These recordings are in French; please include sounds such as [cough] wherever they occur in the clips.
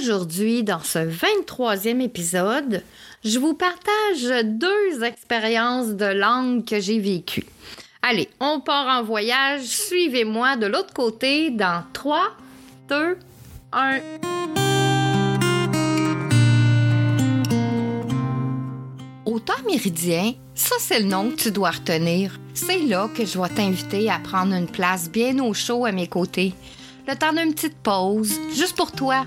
Aujourd'hui, dans ce 23e épisode, je vous partage deux expériences de langue que j'ai vécues. Allez, on part en voyage. Suivez-moi de l'autre côté dans 3, 2, 1. Au temps méridien, ça c'est le nom que tu dois retenir. C'est là que je vais t'inviter à prendre une place bien au chaud à mes côtés. Le temps d'une petite pause, juste pour toi.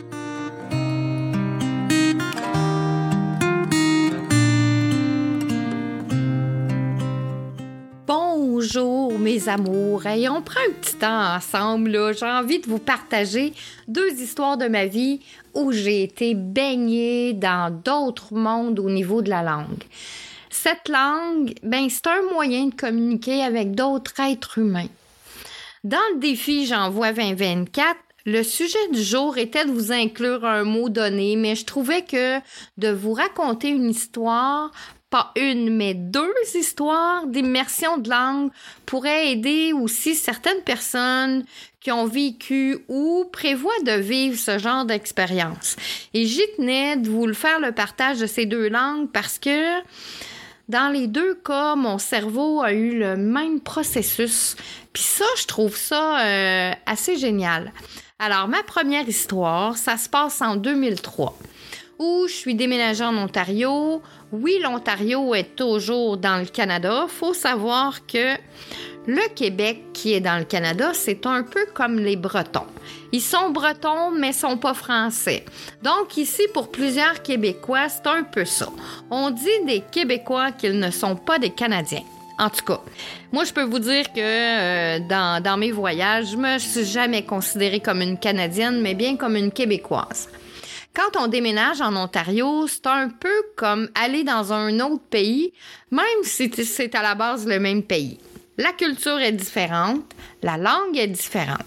Amours. Et on prend un petit temps ensemble. J'ai envie de vous partager deux histoires de ma vie où j'ai été baignée dans d'autres mondes au niveau de la langue. Cette langue, ben, c'est un moyen de communiquer avec d'autres êtres humains. Dans le défi J'envoie 2024, le sujet du jour était de vous inclure un mot donné, mais je trouvais que de vous raconter une histoire pas une, mais deux histoires d'immersion de langue pourraient aider aussi certaines personnes qui ont vécu ou prévoient de vivre ce genre d'expérience. Et j'y tenais de vous le faire le partage de ces deux langues parce que dans les deux cas, mon cerveau a eu le même processus. Puis ça, je trouve ça euh, assez génial. Alors, ma première histoire, ça se passe en 2003 où je suis déménagée en Ontario. Oui, l'Ontario est toujours dans le Canada. Faut savoir que le Québec qui est dans le Canada, c'est un peu comme les Bretons. Ils sont bretons, mais sont pas français. Donc ici, pour plusieurs Québécois, c'est un peu ça. On dit des Québécois qu'ils ne sont pas des Canadiens. En tout cas, moi, je peux vous dire que euh, dans, dans mes voyages, je me suis jamais considérée comme une Canadienne, mais bien comme une Québécoise. Quand on déménage en Ontario, c'est un peu comme aller dans un autre pays, même si c'est à la base le même pays. La culture est différente, la langue est différente.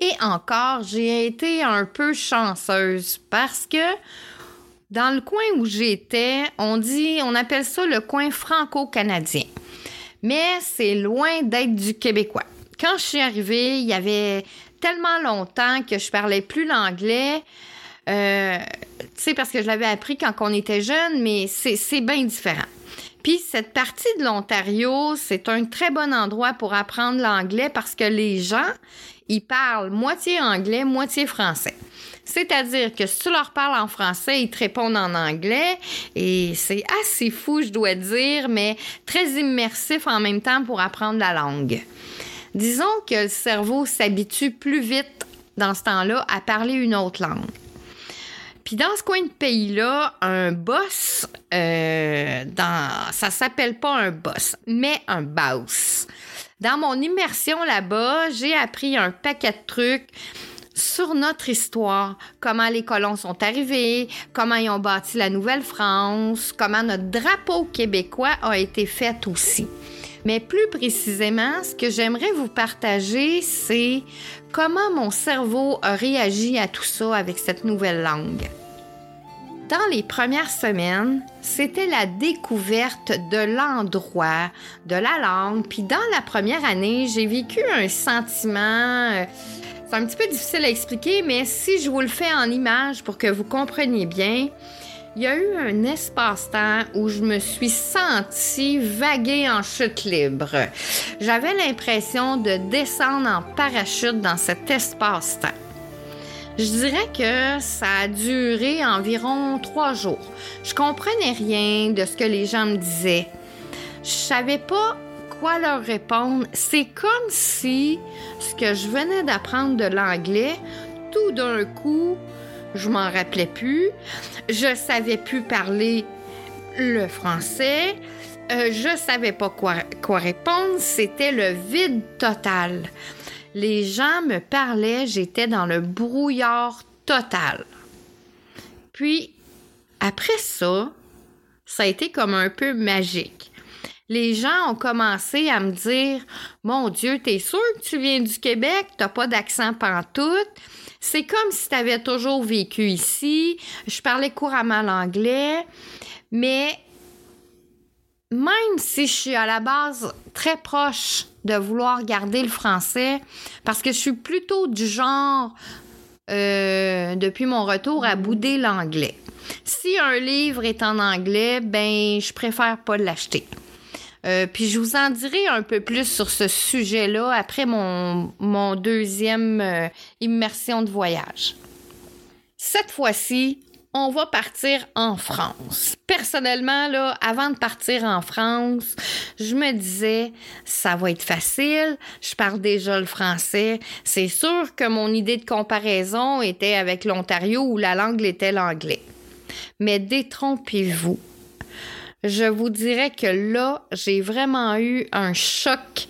Et encore, j'ai été un peu chanceuse parce que dans le coin où j'étais, on dit, on appelle ça le coin franco-canadien. Mais c'est loin d'être du québécois. Quand je suis arrivée, il y avait tellement longtemps que je parlais plus l'anglais euh, tu sais, parce que je l'avais appris quand on était jeune, mais c'est bien différent. Puis cette partie de l'Ontario, c'est un très bon endroit pour apprendre l'anglais parce que les gens, ils parlent moitié anglais, moitié français. C'est-à-dire que si tu leur parles en français, ils te répondent en anglais et c'est assez fou, je dois dire, mais très immersif en même temps pour apprendre la langue. Disons que le cerveau s'habitue plus vite dans ce temps-là à parler une autre langue. Puis dans ce coin de pays-là, un boss, euh, dans, ça s'appelle pas un boss, mais un boss. Dans mon immersion là-bas, j'ai appris un paquet de trucs sur notre histoire, comment les colons sont arrivés, comment ils ont bâti la Nouvelle-France, comment notre drapeau québécois a été fait aussi. Mais plus précisément, ce que j'aimerais vous partager, c'est comment mon cerveau a réagi à tout ça avec cette nouvelle langue. Dans les premières semaines, c'était la découverte de l'endroit, de la langue. Puis dans la première année, j'ai vécu un sentiment... Euh, c'est un petit peu difficile à expliquer, mais si je vous le fais en image pour que vous compreniez bien, il y a eu un espace-temps où je me suis sentie vaguer en chute libre. J'avais l'impression de descendre en parachute dans cet espace-temps. Je dirais que ça a duré environ trois jours. Je comprenais rien de ce que les gens me disaient. Je savais pas quoi leur répondre. C'est comme si ce que je venais d'apprendre de l'anglais, tout d'un coup, je m'en rappelais plus. Je savais plus parler le français. Euh, je savais pas quoi, répondre. C'était le vide total. Les gens me parlaient, j'étais dans le brouillard total. Puis, après ça, ça a été comme un peu magique. Les gens ont commencé à me dire Mon Dieu, t'es sûr que tu viens du Québec, t'as pas d'accent pantoute. C'est comme si tu avais toujours vécu ici. Je parlais couramment l'anglais, mais même si je suis à la base très proche de vouloir garder le français, parce que je suis plutôt du genre, euh, depuis mon retour, à bouder l'anglais. Si un livre est en anglais, ben, je préfère pas l'acheter. Euh, puis je vous en dirai un peu plus sur ce sujet-là après mon, mon deuxième euh, immersion de voyage. Cette fois-ci, on va partir en France. Personnellement, là, avant de partir en France, je me disais, ça va être facile, je parle déjà le français. C'est sûr que mon idée de comparaison était avec l'Ontario où la langue était l'anglais. Mais détrompez-vous je vous dirais que là, j'ai vraiment eu un choc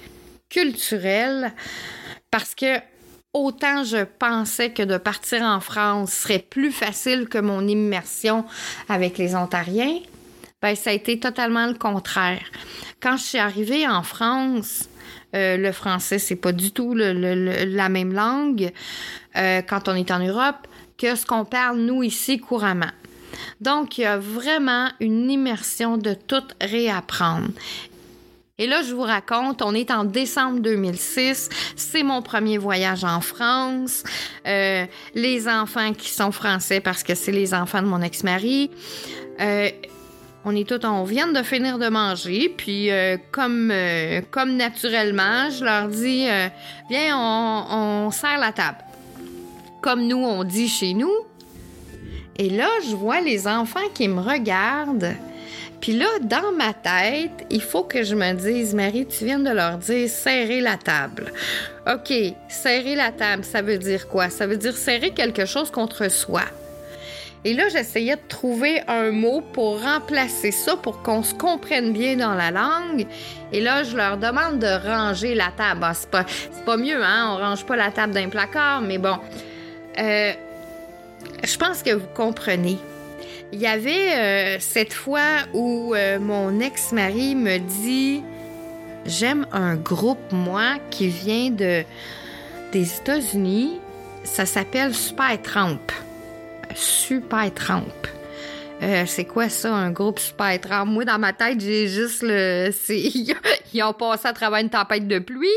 culturel parce que autant je pensais que de partir en France serait plus facile que mon immersion avec les Ontariens, ben ça a été totalement le contraire. Quand je suis arrivée en France, euh, le français c'est pas du tout la même langue euh, quand on est en Europe que ce qu'on parle nous ici couramment. Donc, il y a vraiment une immersion de tout réapprendre. Et là, je vous raconte, on est en décembre 2006, c'est mon premier voyage en France. Euh, les enfants qui sont français parce que c'est les enfants de mon ex-mari. Euh, on est tous, on vient de finir de manger, puis euh, comme, comme naturellement, je leur dis, viens, on, on serre la table. Comme nous, on dit chez nous, et là, je vois les enfants qui me regardent. Puis là, dans ma tête, il faut que je me dise, Marie, tu viens de leur dire serrer la table. OK, serrer la table, ça veut dire quoi? Ça veut dire serrer quelque chose contre soi. Et là, j'essayais de trouver un mot pour remplacer ça, pour qu'on se comprenne bien dans la langue. Et là, je leur demande de ranger la table. Ah, c'est pas, pas mieux, hein? On range pas la table d'un placard, mais bon. Euh, je pense que vous comprenez. Il y avait euh, cette fois où euh, mon ex-mari me dit J'aime un groupe, moi, qui vient de, des États-Unis. Ça s'appelle Super Trump. Super Trump. Euh, c'est quoi ça, un groupe Super Trump? Moi, dans ma tête, j'ai juste le. [laughs] [laughs] Ils ont passé à travers une tempête de pluie.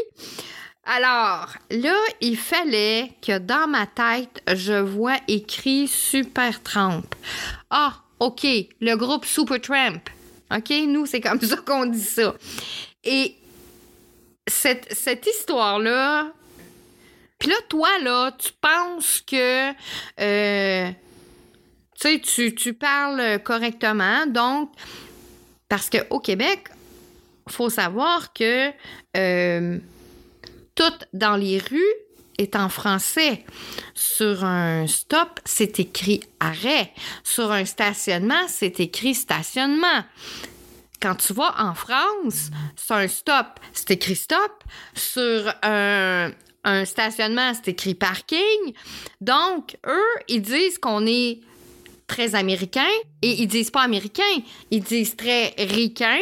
Alors, là, il fallait que dans ma tête, je vois écrit Super Trump. Ah, OK, le groupe Super Tramp. OK, nous, c'est comme [laughs] ça qu'on dit ça. Et cette, cette histoire-là, puis là, toi, là, tu penses que, euh, tu sais, tu, parles correctement. Donc, parce qu'au Québec, faut savoir que euh, tout dans les rues est en français. Sur un stop, c'est écrit arrêt. Sur un stationnement, c'est écrit stationnement. Quand tu vas en France, sur un stop, c'est écrit stop. Sur un, stationnement, c'est écrit parking. Donc, eux, ils disent qu'on est très américain et ils disent pas américain, ils disent très ricain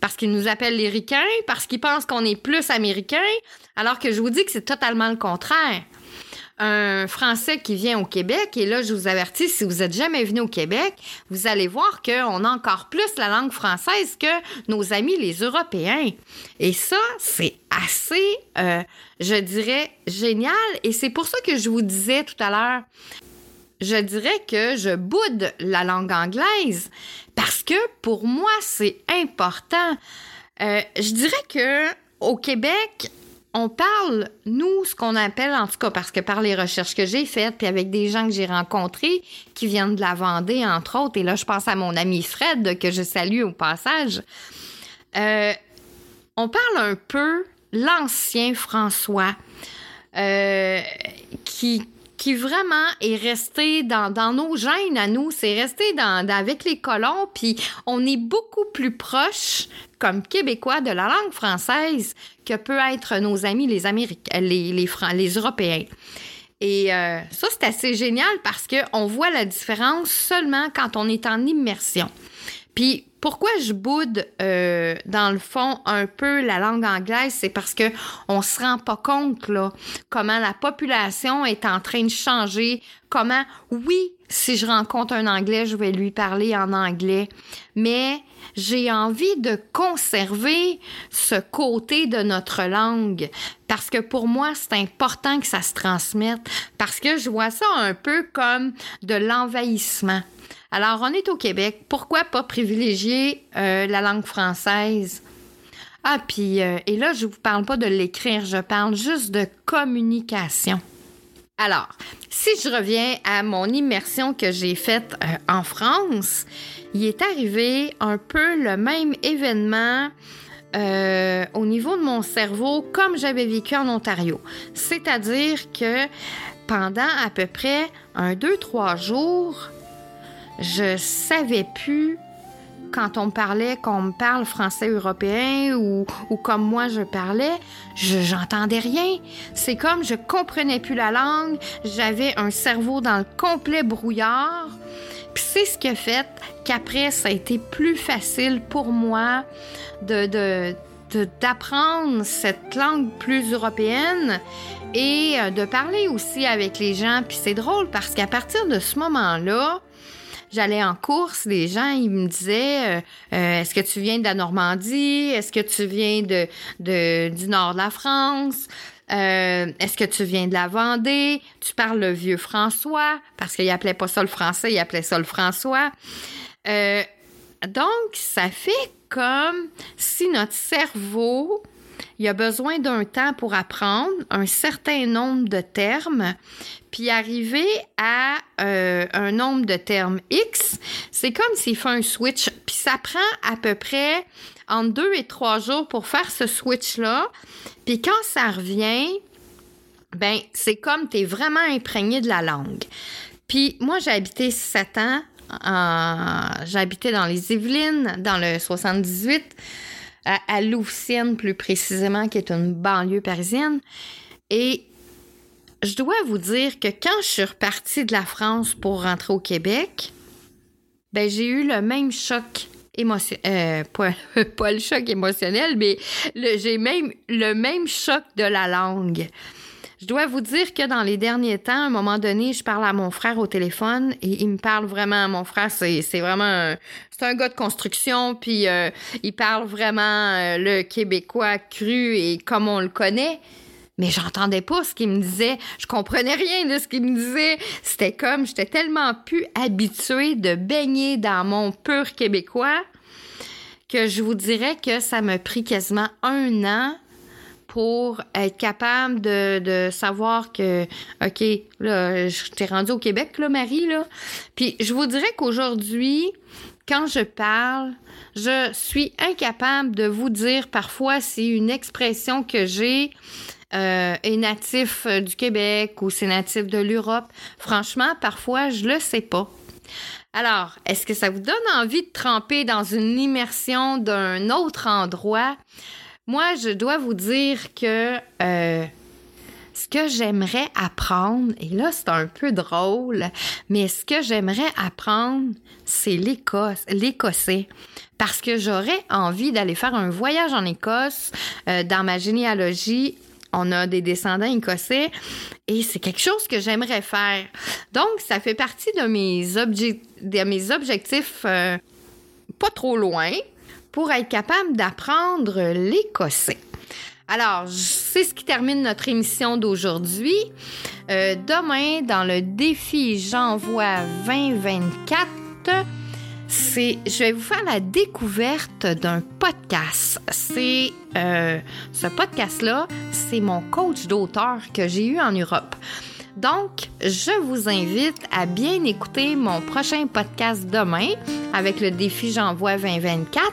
parce qu'ils nous appellent les ricains, parce qu'ils pensent qu'on est plus américain, alors que je vous dis que c'est totalement le contraire un Français qui vient au Québec, et là, je vous avertis, si vous êtes jamais venu au Québec, vous allez voir qu'on a encore plus la langue française que nos amis les Européens. Et ça, c'est assez, euh, je dirais, génial. Et c'est pour ça que je vous disais tout à l'heure, je dirais que je boude la langue anglaise parce que pour moi, c'est important. Euh, je dirais que au Québec, on parle, nous, ce qu'on appelle, en tout cas, parce que par les recherches que j'ai faites, puis avec des gens que j'ai rencontrés qui viennent de la Vendée, entre autres, et là, je pense à mon ami Fred, que je salue au passage, euh, on parle un peu l'ancien François, euh, qui, qui vraiment est resté dans, nos gènes à nous, c'est resté dans, avec les colons, puis on est beaucoup plus proche comme Québécois de la langue française que peut être nos amis les Américains, les, les, les Européens. Et euh, ça, c'est assez génial parce qu'on voit la différence seulement quand on est en immersion. Puis pourquoi je boude euh, dans le fond un peu la langue anglaise, c'est parce que on se rend pas compte là comment la population est en train de changer, comment oui, si je rencontre un anglais, je vais lui parler en anglais, mais j'ai envie de conserver ce côté de notre langue parce que pour moi, c'est important que ça se transmette parce que je vois ça un peu comme de l'envahissement. Alors, on est au Québec. Pourquoi pas privilégier euh, la langue française? Ah, puis, euh, et là, je ne vous parle pas de l'écrire, je parle juste de communication. Alors, si je reviens à mon immersion que j'ai faite euh, en France, il est arrivé un peu le même événement au niveau de mon cerveau comme j'avais vécu en Ontario. C'est-à-dire que pendant à peu près un, deux, trois jours, je savais plus quand on me parlait, qu'on me parle français européen ou, ou comme moi je parlais, je j'entendais rien. C'est comme je comprenais plus la langue, j'avais un cerveau dans le complet brouillard. Puis c'est ce qui a fait qu'après ça a été plus facile pour moi de, de d'apprendre cette langue plus européenne et euh, de parler aussi avec les gens. Puis c'est drôle parce qu'à partir de ce moment-là, j'allais en course, les gens, ils me disaient, euh, euh, est-ce que tu viens de la Normandie? Est-ce que tu viens de, du nord de la France? Euh, est-ce que tu viens de la Vendée? Tu parles le vieux François, parce qu'il appelait pas ça le français, il appelait ça le François. donc, ça fait comme si notre cerveau il a besoin d'un temps pour apprendre un certain nombre de termes, puis arriver à euh, un nombre de termes X, c'est comme s'il fait un switch, puis ça prend à peu près entre deux et trois jours pour faire ce switch-là, puis quand ça revient, ben c'est comme tu es vraiment imprégné de la langue. Puis moi, j'ai habité sept ans, j'ai habité dans les Yvelines, dans le 78 à, à plus précisément, qui est une banlieue parisienne. Et je dois vous dire que quand je suis repartie de la France pour rentrer au Québec, ben j'ai eu le même choc émotionnel, euh, [laughs] pas, le choc émotionnel, mais j'ai même le même choc de la langue. Je dois vous dire que dans les derniers temps, à un moment donné, je parle à mon frère au téléphone et il me parle vraiment. Mon frère, c'est, vraiment c'est un gars de construction, puis euh, il parle vraiment euh, le québécois cru et comme on le connaît. Mais j'entendais pas ce qu'il me disait. Je comprenais rien de ce qu'il me disait. C'était comme, j'étais tellement plus habituée de baigner dans mon pur québécois que je vous dirais que ça m'a pris quasiment un an pour être capable de, savoir que, OK, là, je t'ai rendu au Québec, là, Marie, là. Puis je vous dirais qu'aujourd'hui, quand je parle, je suis incapable de vous dire parfois si une expression que j'ai euh, est natif euh, du Québec ou c'est natif de l'Europe. Franchement, parfois, je le sais pas. Alors, est-ce que ça vous donne envie de tremper dans une immersion d'un autre endroit? Moi, je dois vous dire que euh, ce que j'aimerais apprendre, et là c'est un peu drôle, mais ce que j'aimerais apprendre, c'est l'écossais. Parce que j'aurais envie d'aller faire un voyage en Écosse. Euh, dans ma généalogie, on a des descendants écossais et c'est quelque chose que j'aimerais faire. Donc, ça fait partie de mes, de mes objectifs euh, pas trop loin pour être capable d'apprendre l'écossais. Alors, c'est ce qui termine notre émission d'aujourd'hui. Euh, demain, dans le défi J'envoie 2024, c'est, je vais vous faire la découverte d'un podcast. C'est euh, ce podcast-là, c'est mon coach d'auteur que j'ai eu en Europe. Donc, je vous invite à bien écouter mon prochain podcast demain avec le défi J'envoie 2024